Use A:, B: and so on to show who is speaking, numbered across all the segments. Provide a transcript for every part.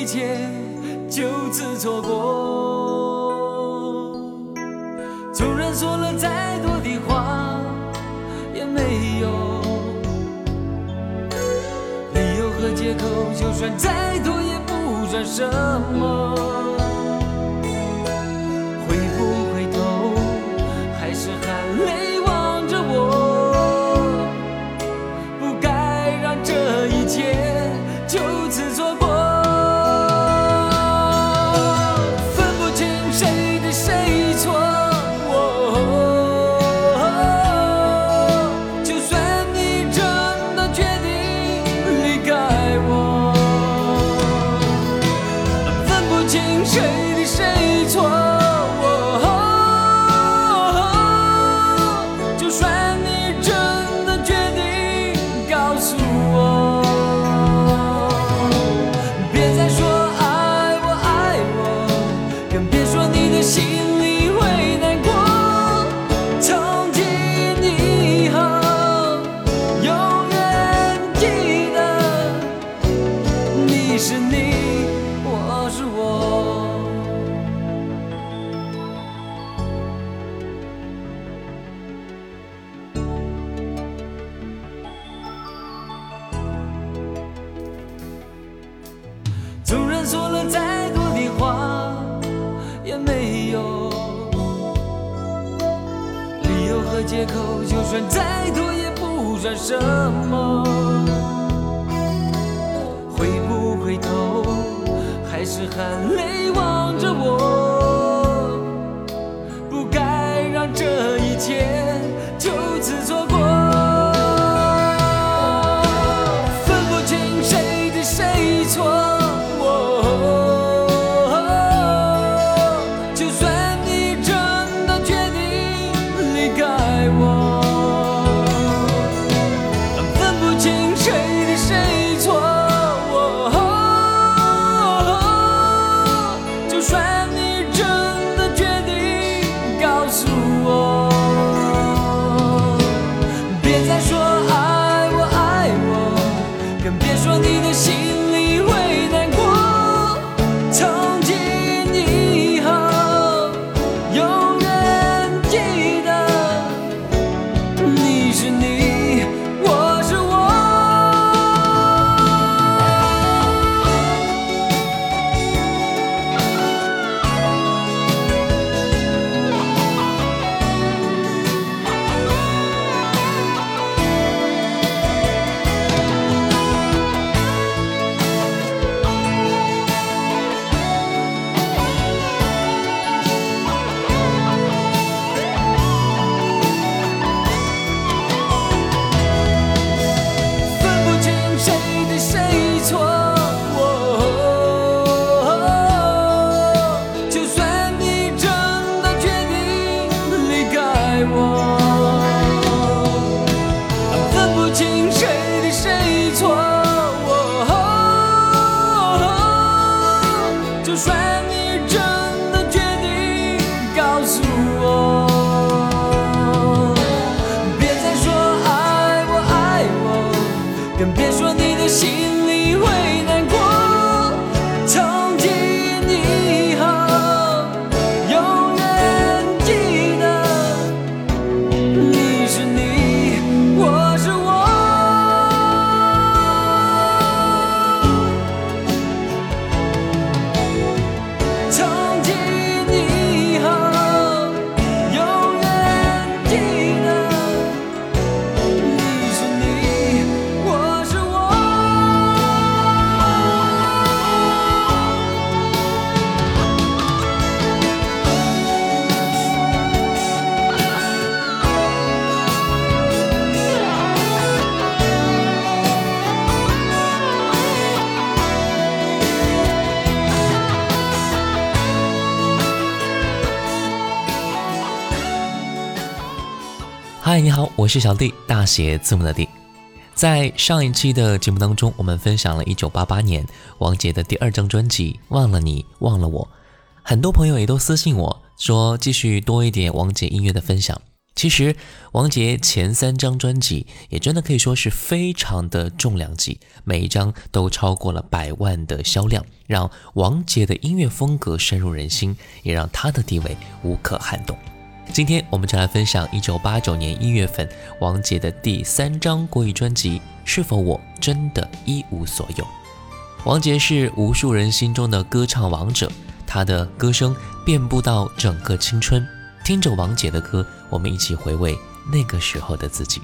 A: 一切就此错过。纵然说了再多的话，也没有理由和借口，就算再多也不算什么。借口，就算再多也不算什么。回不回头，还是含泪望
B: 嗨，你好，我是小弟，大写字母的弟。在上一期的节目当中，我们分享了1988年王杰的第二张专辑《忘了你，忘了我》。很多朋友也都私信我说，继续多一点王杰音乐的分享。其实，王杰前三张专辑也真的可以说是非常的重量级，每一张都超过了百万的销量，让王杰的音乐风格深入人心，也让他的地位无可撼动。今天我们就来分享1989年一月份王杰的第三张国语专辑《是否我真的一无所有》。王杰是无数人心中的歌唱王者，他的歌声遍布到整个青春。听着王杰的歌，我们一起回味那个时候的自己。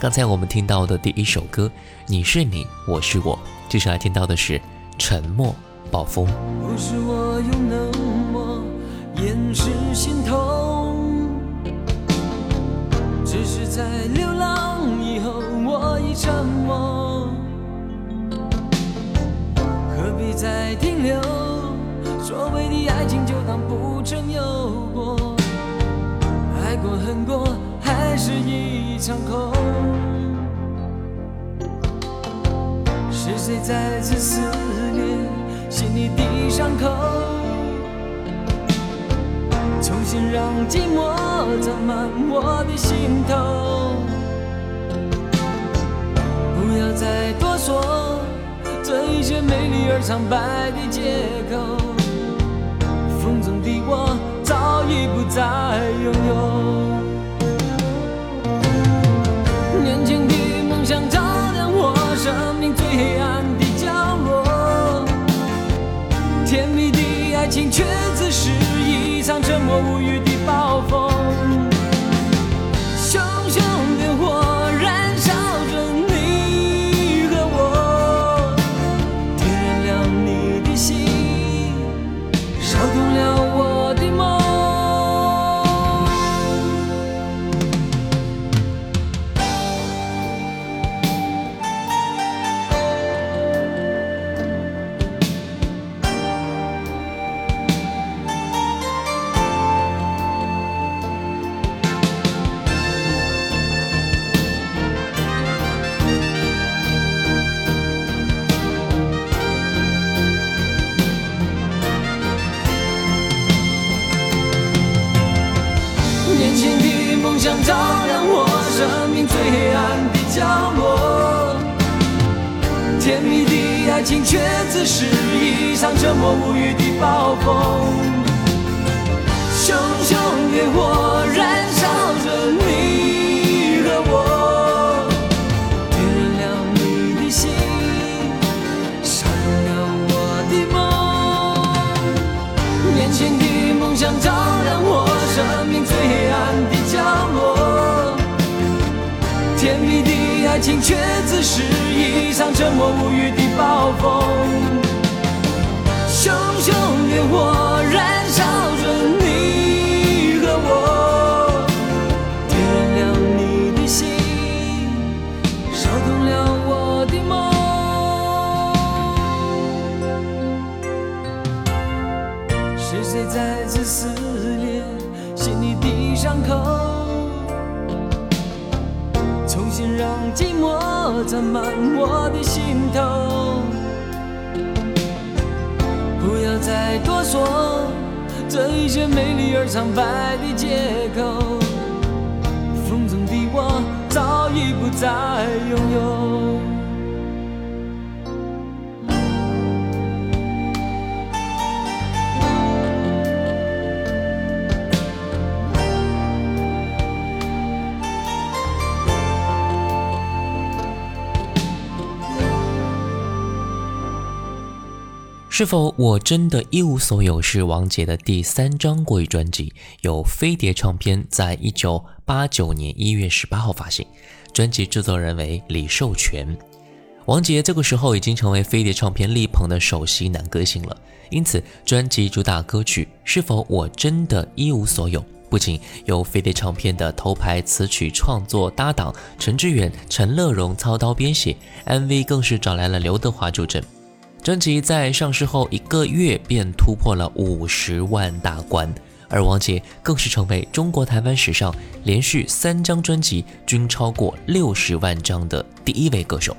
B: 刚才我们听到的第一首歌《你是你，我是我》，接下来听到的是《沉默暴风》。
A: 不是我用冷漠掩饰心痛，只是在流浪以后我已沉默。何必再停留？所谓的爱情就当不曾有过，爱过恨过还是一场空。是谁再次撕裂心里的伤口？重新让寂寞占满我的心头。不要再多说这一切美丽而苍白的借口。风中的我早已不再拥有。年轻的梦想照亮我生命最黑暗的角落，甜蜜的爱情却只是像沉默无语的暴风。最黑暗的角落，甜蜜的爱情却只是一场沉默无语的暴风。熊熊烈火却只是一场沉默无语的暴风。寂寞占满我的心头。不要再多说这一些美丽而苍白的借口。风中的我早已不再拥有。
B: 是否我真的一无所有？是王杰的第三张国语专辑，由飞碟唱片在一九八九年一月十八号发行，专辑制作人为李寿全。王杰这个时候已经成为飞碟唱片力捧的首席男歌星了，因此专辑主打歌曲《是否我真的一无所有》不仅由飞碟唱片的头牌词曲创作搭档陈志远、陈乐融操刀编写，MV 更是找来了刘德华助阵。专辑在上市后一个月便突破了五十万大关，而王杰更是成为中国台湾史上连续三张专辑均超过六十万张的第一位歌手。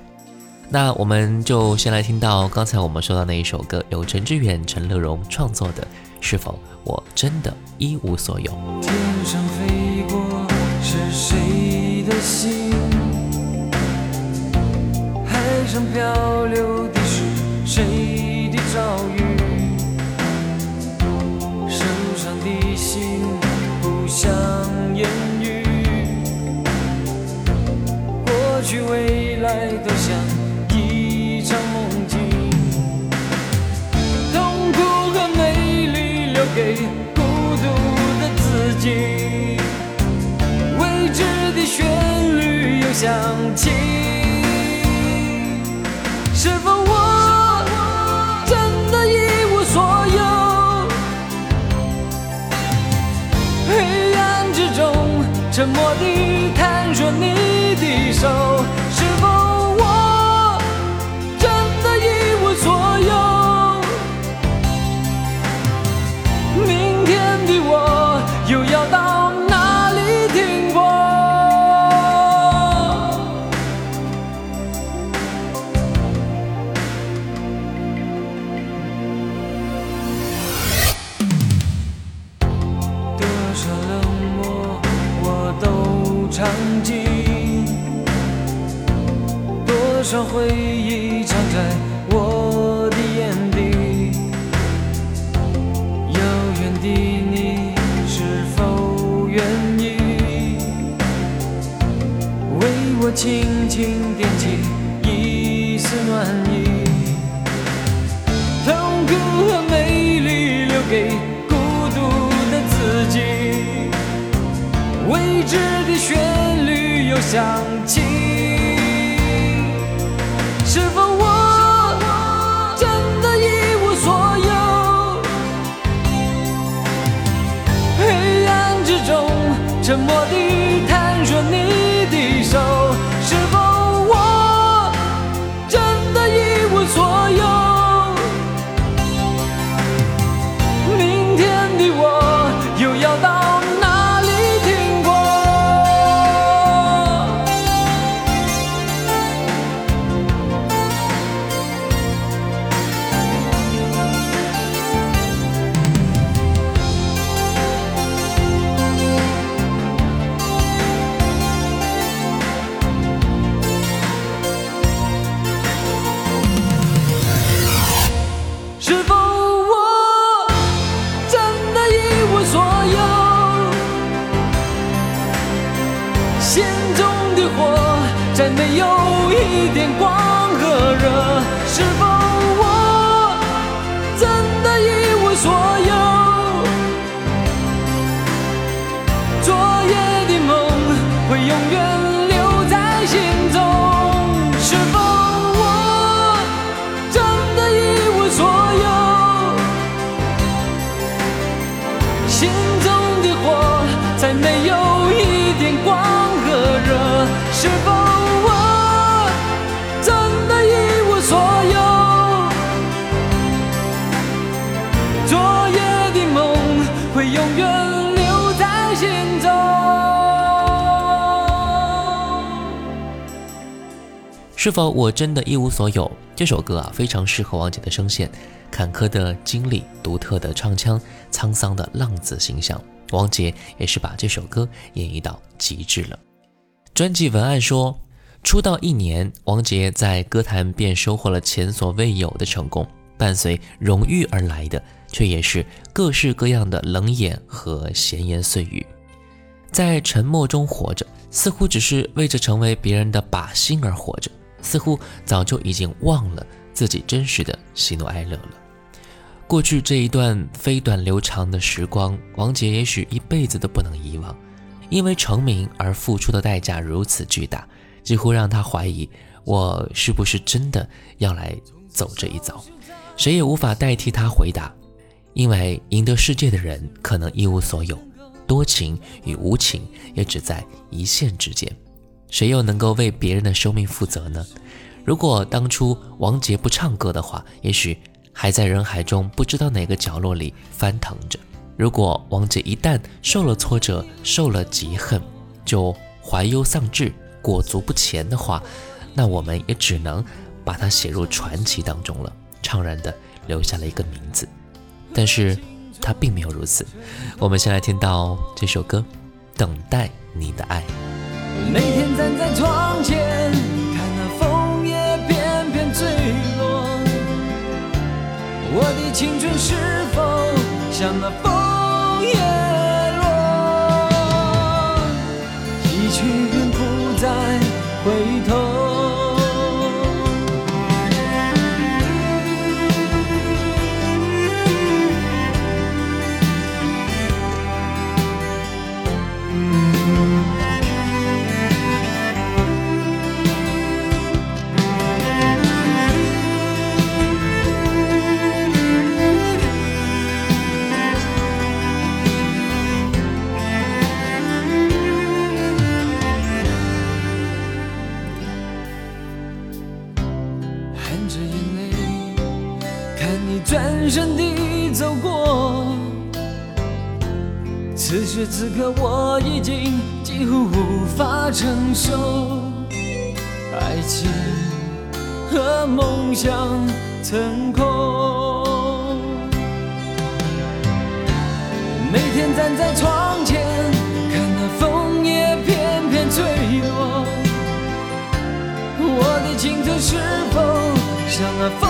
B: 那我们就先来听到刚才我们说到那一首歌，由陈志远、陈乐融创作的《是否我真的一无所有》。
A: 天上飞过是谁的心？海上漂流像言语，过去未来都像一场梦境，痛苦和美丽留给孤独的自己，未知的旋律又响起，沉默地看着你的手。轻轻点起一丝暖意？痛苦和美丽留给孤独的自己，未知的旋律又响起。是否我真的一无所有？黑暗之中，沉默地探索你否我真的一无所有？
B: 这首歌啊，非常适合王杰的声线，坎坷的经历，独特的唱腔，沧桑的浪子形象，王杰也是把这首歌演绎到极致了。专辑文案说，出道一年，王杰在歌坛便收获了前所未有的成功，伴随荣誉而来的，却也是各式各样的冷眼和闲言碎语，在沉默中活着，似乎只是为着成为别人的靶心而活着。似乎早就已经忘了自己真实的喜怒哀乐了。过去这一段飞短流长的时光，王杰也许一辈子都不能遗忘，因为成名而付出的代价如此巨大，几乎让他怀疑我是不是真的要来走这一遭。谁也无法代替他回答，因为赢得世界的人可能一无所有，多情与无情也只在一线之间。谁又能够为别人的生命负责呢？如果当初王杰不唱歌的话，也许还在人海中不知道哪个角落里翻腾着。如果王杰一旦受了挫折、受了嫉恨，就怀忧丧志、裹足不前的话，那我们也只能把它写入传奇当中了，怅然的留下了一个名字。但是他并没有如此。我们先来听到这首歌《等待你的爱》。
A: 每天站在窗前，看那枫叶片片坠落，我的青春是否像那枫叶落，一去时此刻我已经几乎无法承受，爱情和梦想成空。每天站在窗前，看那枫叶片片坠落。我的青春是否像那枫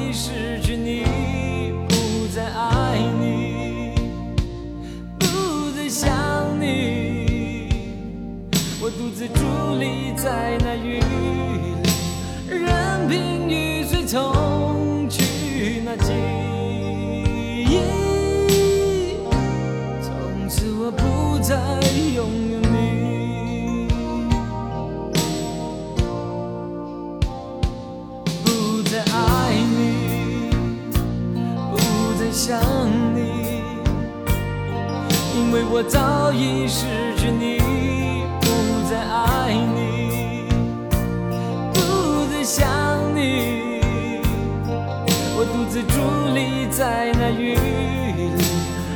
A: 已失去你，不再爱你，不再想你。我独自伫立在那雨因为我早已失去你，不再爱你，不再想你，我独自伫立在那雨里。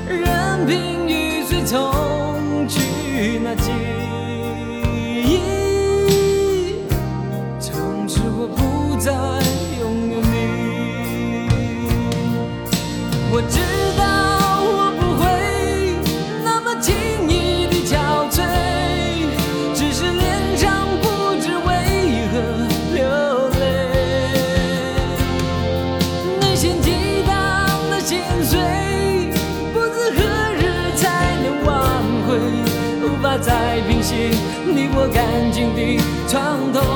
A: 任凭雨水冲去那记忆，从此我不再干净的床头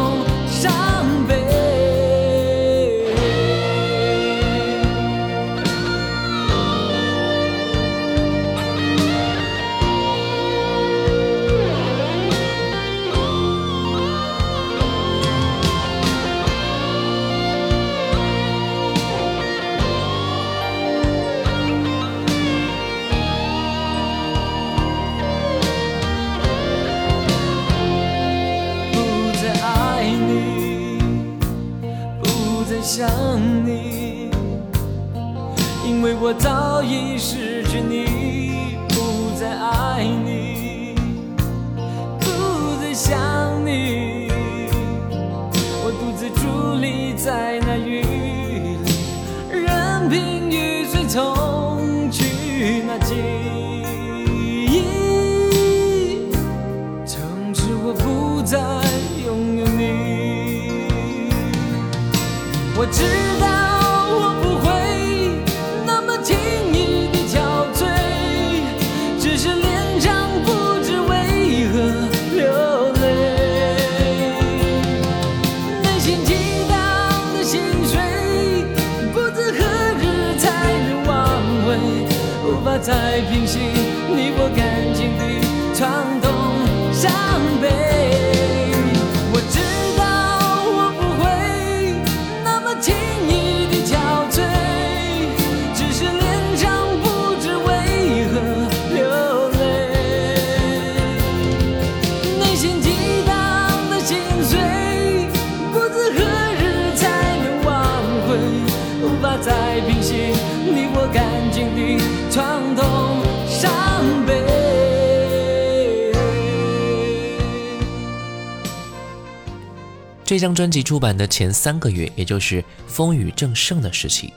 B: 这张专辑出版的前三个月，也就是风雨正盛的时期，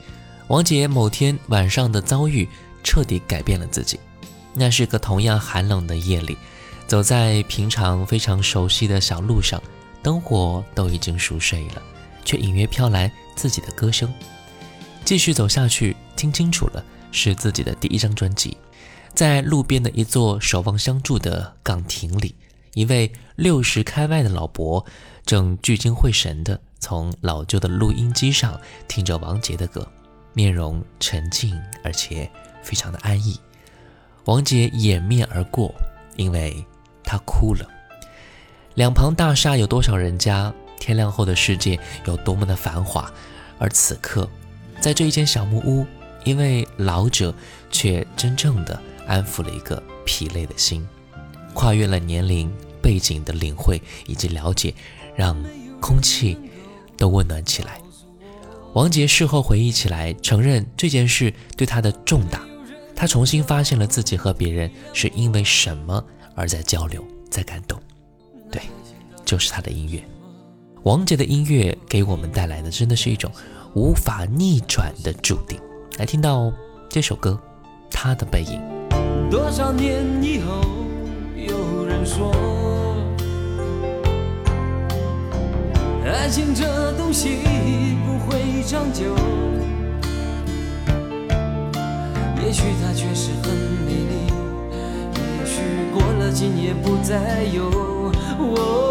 B: 王杰某天晚上的遭遇彻底改变了自己。那是个同样寒冷的夜里，走在平常非常熟悉的小路上，灯火都已经熟睡了，却隐约飘来自己的歌声。继续走下去，听清楚了，是自己的第一张专辑。在路边的一座守望相助的岗亭里，一位六十开外的老伯正聚精会神地从老旧的录音机上听着王杰的歌，面容沉静而且非常的安逸。王杰掩面而过，因为他哭了。两旁大厦有多少人家？天亮后的世界有多么的繁华？而此刻，在这一间小木屋，一位老者却真正的安抚了一个疲累的心，跨越了年龄、背景的领会以及了解，让空气都温暖起来。王杰事后回忆起来，承认这件事对他的重大，他重新发现了自己和别人是因为什么而在交流，在感动。对，就是他的音乐。王杰的音乐给我们带来的真的是一种无法逆转的注定。来听到这首歌，《他的背影》。
A: 多少年以后，有人说，爱情这东西不会长久，也许它确实很美丽，也许过了今夜不再有。哦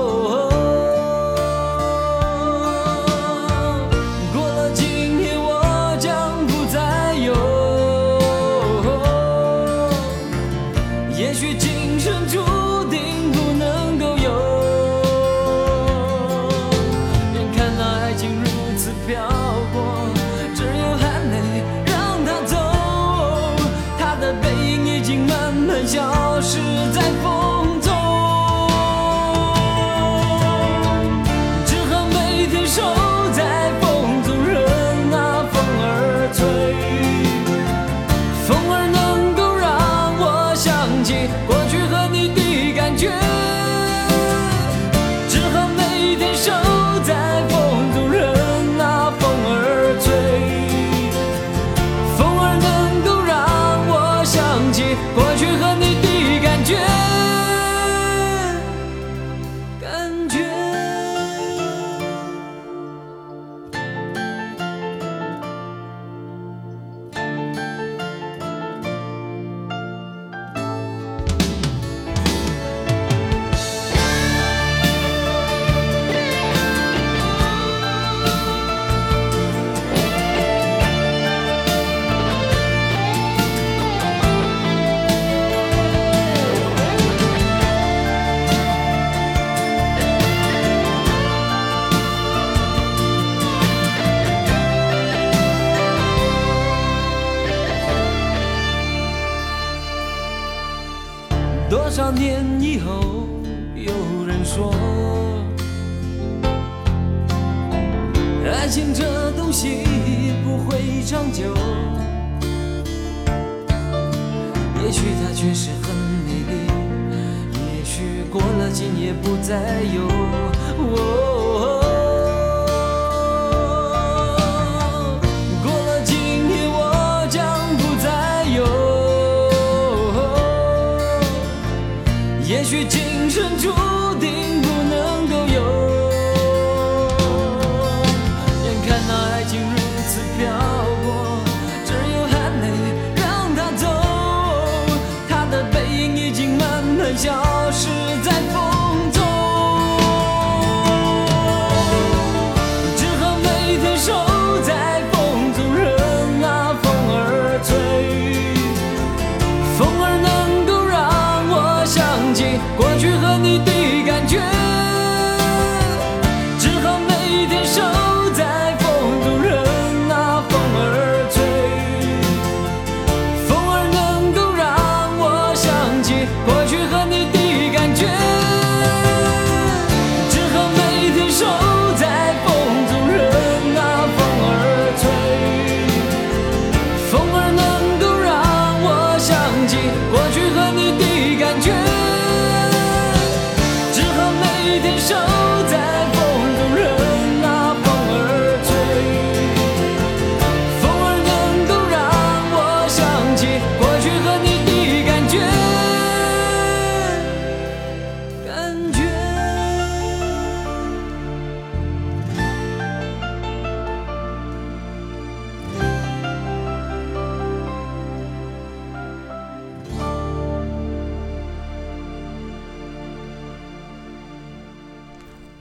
A: 저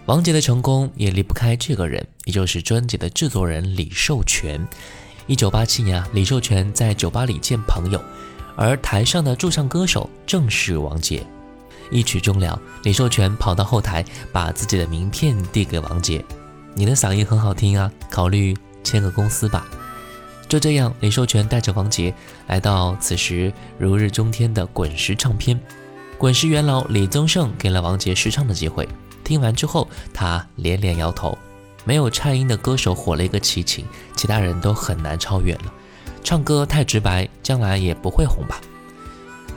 B: 王杰的成功也离不开这个人，也就是专辑的制作人李寿全。一九八七年啊，李寿全在酒吧里见朋友，而台上的驻唱歌手正是王杰。一曲终了，李寿全跑到后台，把自己的名片递给王杰：“你的嗓音很好听啊，考虑签个公司吧。”就这样，李寿全带着王杰来到此时如日中天的滚石唱片。滚石元老李宗盛给了王杰试唱的机会。听完之后，他连连摇头。没有颤音的歌手火了一个齐秦，其他人都很难超越了。唱歌太直白，将来也不会红吧。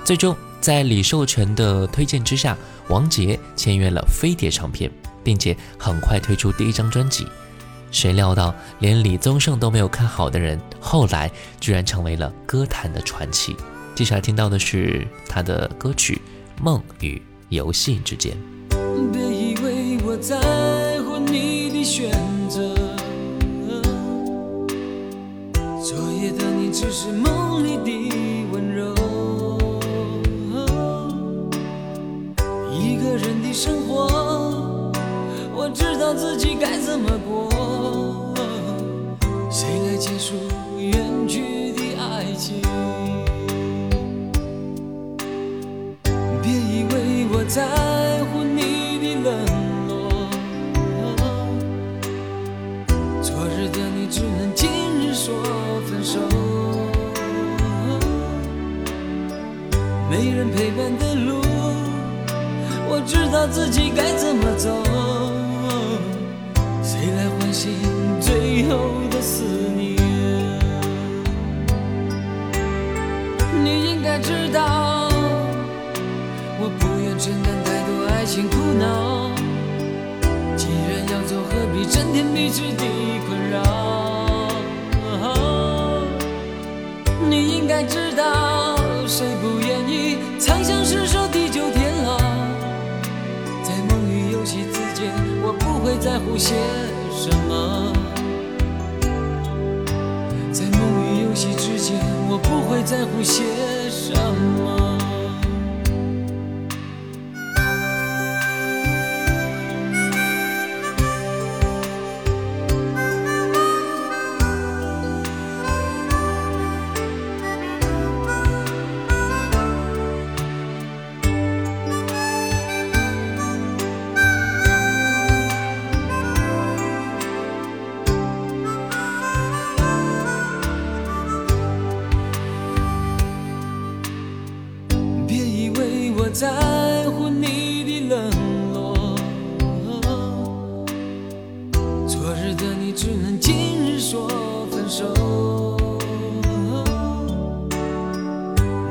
B: 最终，在李寿全的推荐之下，王杰签约了飞碟唱片，并且很快推出第一张专辑。谁料到，连李宗盛都没有看好的人，后来居然成为了歌坛的传奇。接下来听到的是他的歌曲《梦与游戏之间》。
A: 在乎你的选择。昨夜的你只是梦里的温柔。一个人的生活，我知道自己该怎么过。谁来结束远去的爱情？别以为我在只能今日说分手。没人陪伴的路，我知道自己该怎么走。谁来唤醒最后的思念？你应该知道。我不愿承担太多爱情苦恼，既然要走，何必整天彼此的困扰？该知道，谁不愿意长相厮守，地久天长？在梦与游戏之间，我不会在乎些什么。在梦与游戏之间，我不会在乎些什么。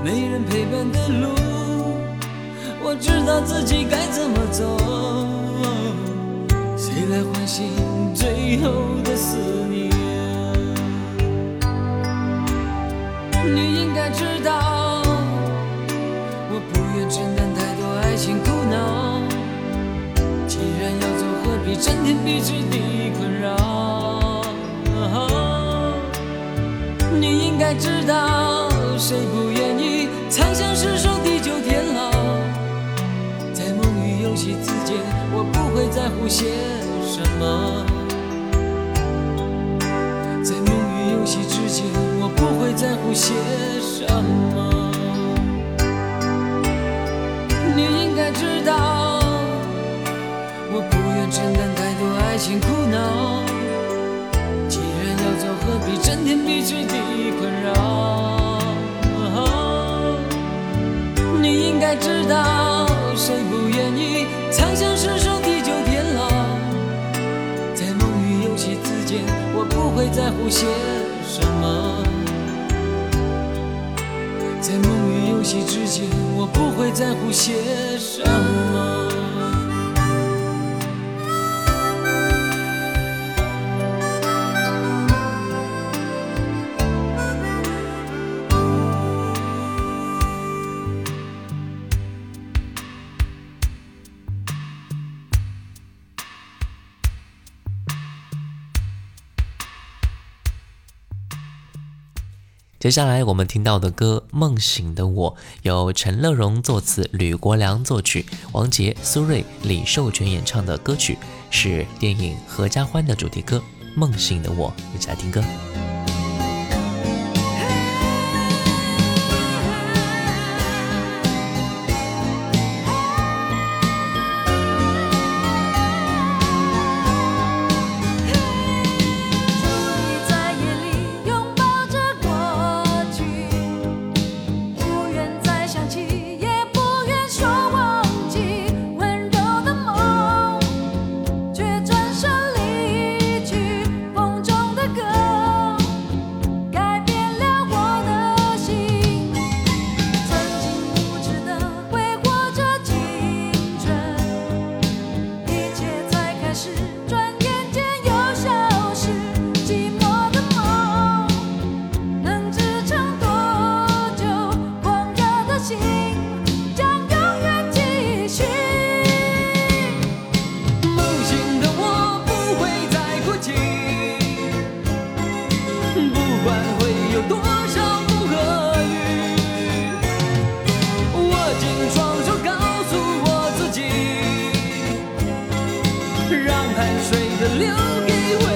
A: 没人陪伴的路，我知道自己该怎么走。谁来唤醒最后的思念？你应该知道。我不愿承担太多爱情苦恼，既然要走，何必整天彼此的困扰？你应该知道，谁不愿意长相厮守，地久天长？在梦与游戏之间，我不会在乎些什么。在梦与游戏之间，我不会在乎些什么。你应该知道，我不愿承担太多爱情苦恼。既然要走，何必整天彼此的困扰？你应该知道，谁不愿意长相厮守，地久天长？在梦与游戏之间，我不会在乎些什么。在梦与游戏之间，我不会在乎些什么。
B: 接下来我们听到的歌《梦醒的我》，由陈乐融作词，吕国良作曲，王杰、苏芮、李寿全演唱的歌曲，是电影《合家欢》的主题歌《梦醒的我》，一起来听歌。
A: 水的留给我。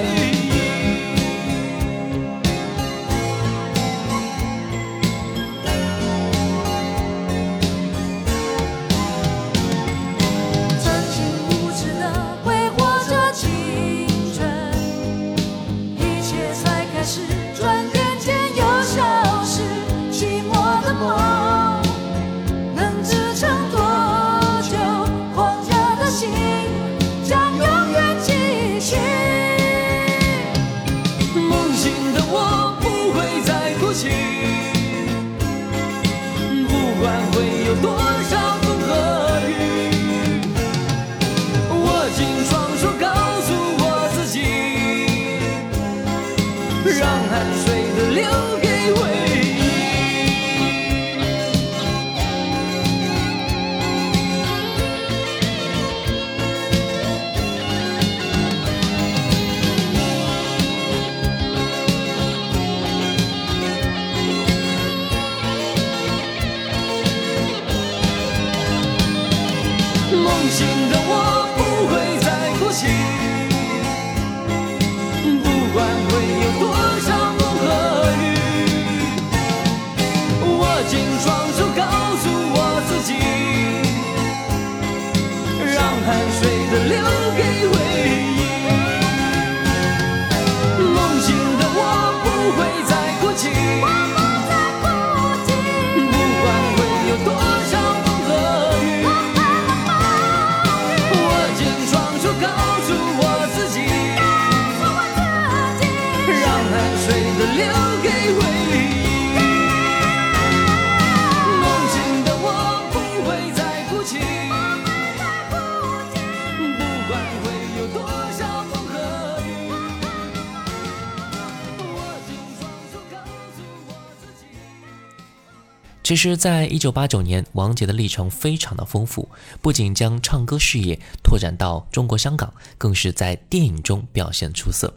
B: 其实，在一九八九年，王杰的历程非常的丰富，不仅将唱歌事业拓展到中国香港，更是在电影中表现出色。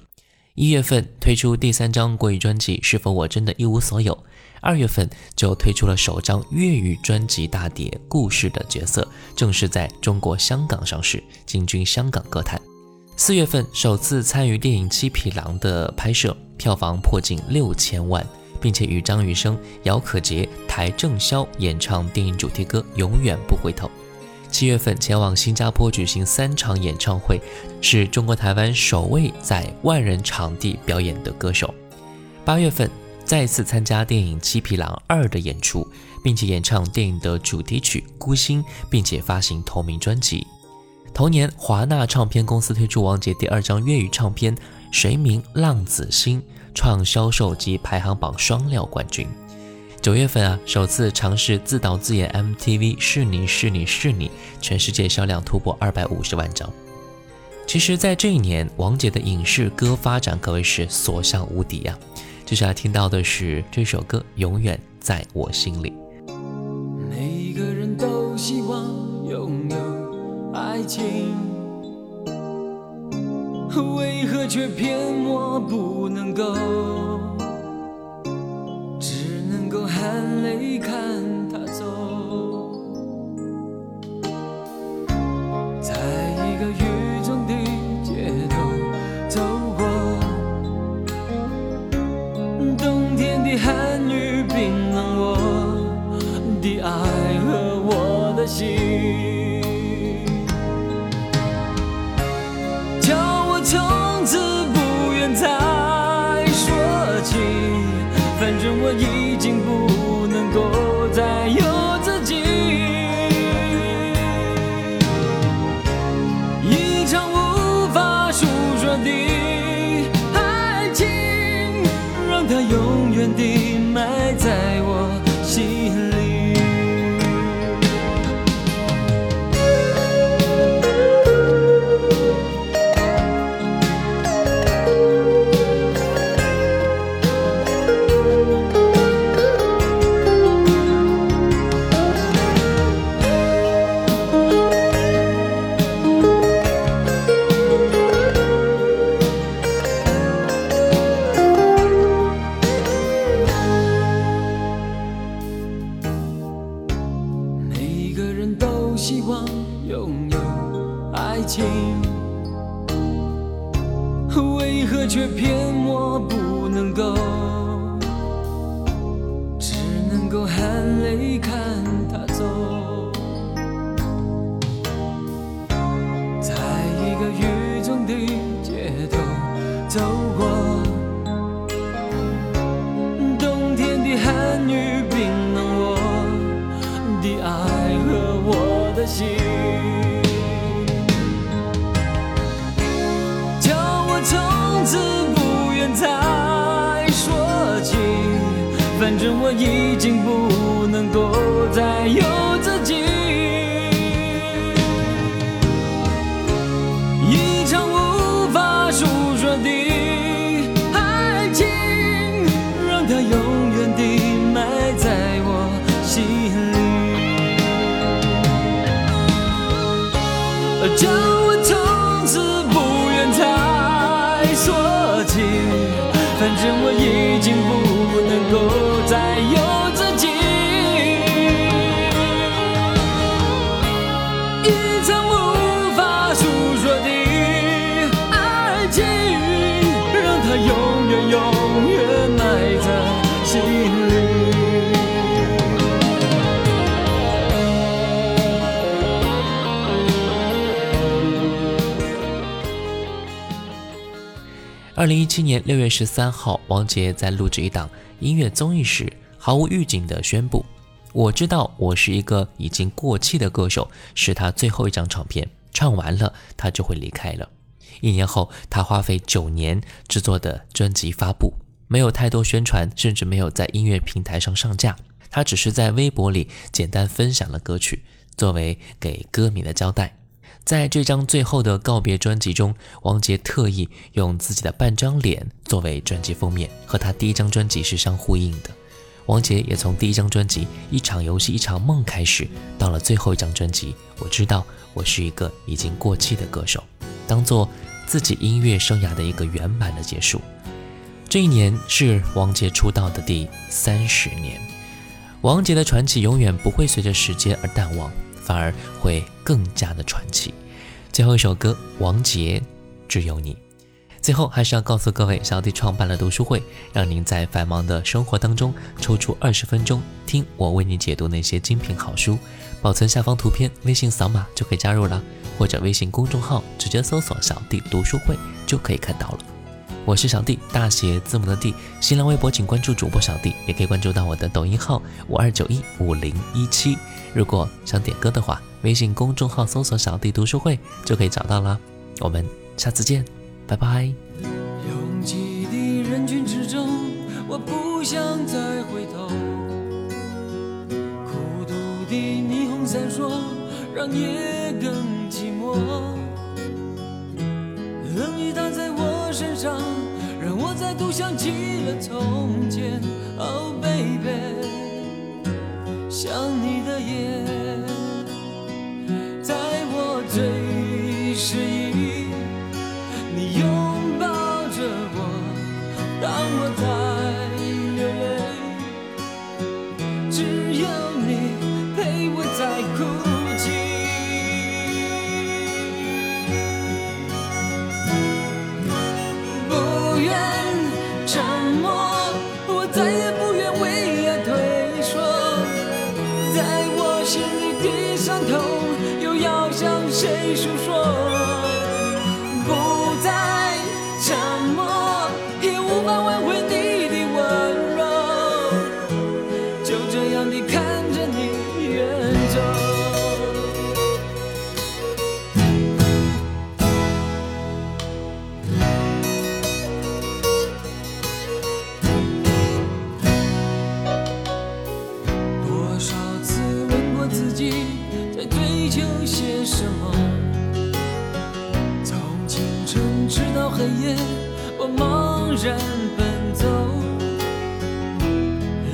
B: 一月份推出第三张国语专辑《是否我真的一无所有》，二月份就推出了首张粤语专辑大碟《故事的角色》，正式在中国香港上市，进军香港歌坛。四月份首次参与电影《七匹狼》的拍摄，票房破近六千万，并且与张雨生、姚可杰、邰正宵演唱电影主题歌《永远不回头》。七月份前往新加坡举行三场演唱会，是中国台湾首位在万人场地表演的歌手。八月份再次参加电影《七匹狼二》的演出，并且演唱电影的主题曲《孤星》，并且发行同名专辑。同年，华纳唱片公司推出王杰第二张粤语唱片《谁明浪子心》，创销售及排行榜双料冠军。九月份啊，首次尝试自导自演 MTV《是你是你是你》，全世界销量突破二百五十万张。其实，在这一年，王杰的影视歌发展可谓是所向无敌呀、接下来听到的是这首歌《永远在我心里》。
A: 每个人都希望拥有爱情，为何却偏我不能够？只能够含泪看他走，在一个雨中的街头走过。冬天的寒雨冰冷我的爱和我的心，叫我从此不愿再说起，反正我已经不能够
B: 二零一七年六月十三号，王杰在录制一档音乐综艺时，毫无预警地宣布：“我知道我是一个已经过气的歌手，是他最后一张唱片，唱完了他就会离开了。”一年后，他花费九年制作的专辑发布，没有太多宣传，甚至没有在音乐平台上上架，他只是在微博里简单分享了歌曲，作为给歌迷的交代。在这张最后的告别专辑中，王杰特意用自己的半张脸作为专辑封面，和他第一张专辑是相呼应的。王杰也从第一张专辑《一场游戏一场梦》开始，到了最后一张专辑，我知道我是一个已经过气的歌手，当做自己音乐生涯的一个圆满的结束。这一年是王杰出道的第三十年，王杰的传奇永远不会随着时间而淡忘。反而会更加的传奇。最后一首歌，王杰，只有你。最后还是要告诉各位，小弟创办了读书会，让您在繁忙的生活当中抽出二十分钟，听我为你解读那些精品好书。保存下方图片，微信扫码就可以加入了，或者微信公众号直接搜索“小弟读书会”就可以看到了。我是小弟，大写字母的弟。新浪微博请关注主播小弟，也可以关注到我的抖音号五二九一五零一七。如果想点歌的话，微信公众号搜索“小弟读书会”就可以找到啦。我们下次见，拜拜。
A: 拥挤的人群之中，我不想再回头。孤独的霓虹闪烁，让夜更寂寞。冷雨打在我身上，让我再度想起了从前。Oh baby，想你的夜，在我最失意。你拥抱着我，当我在向谁诉说？人奔走。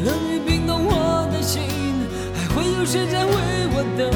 A: 冷雨冰冻我的心，还会有谁在为我等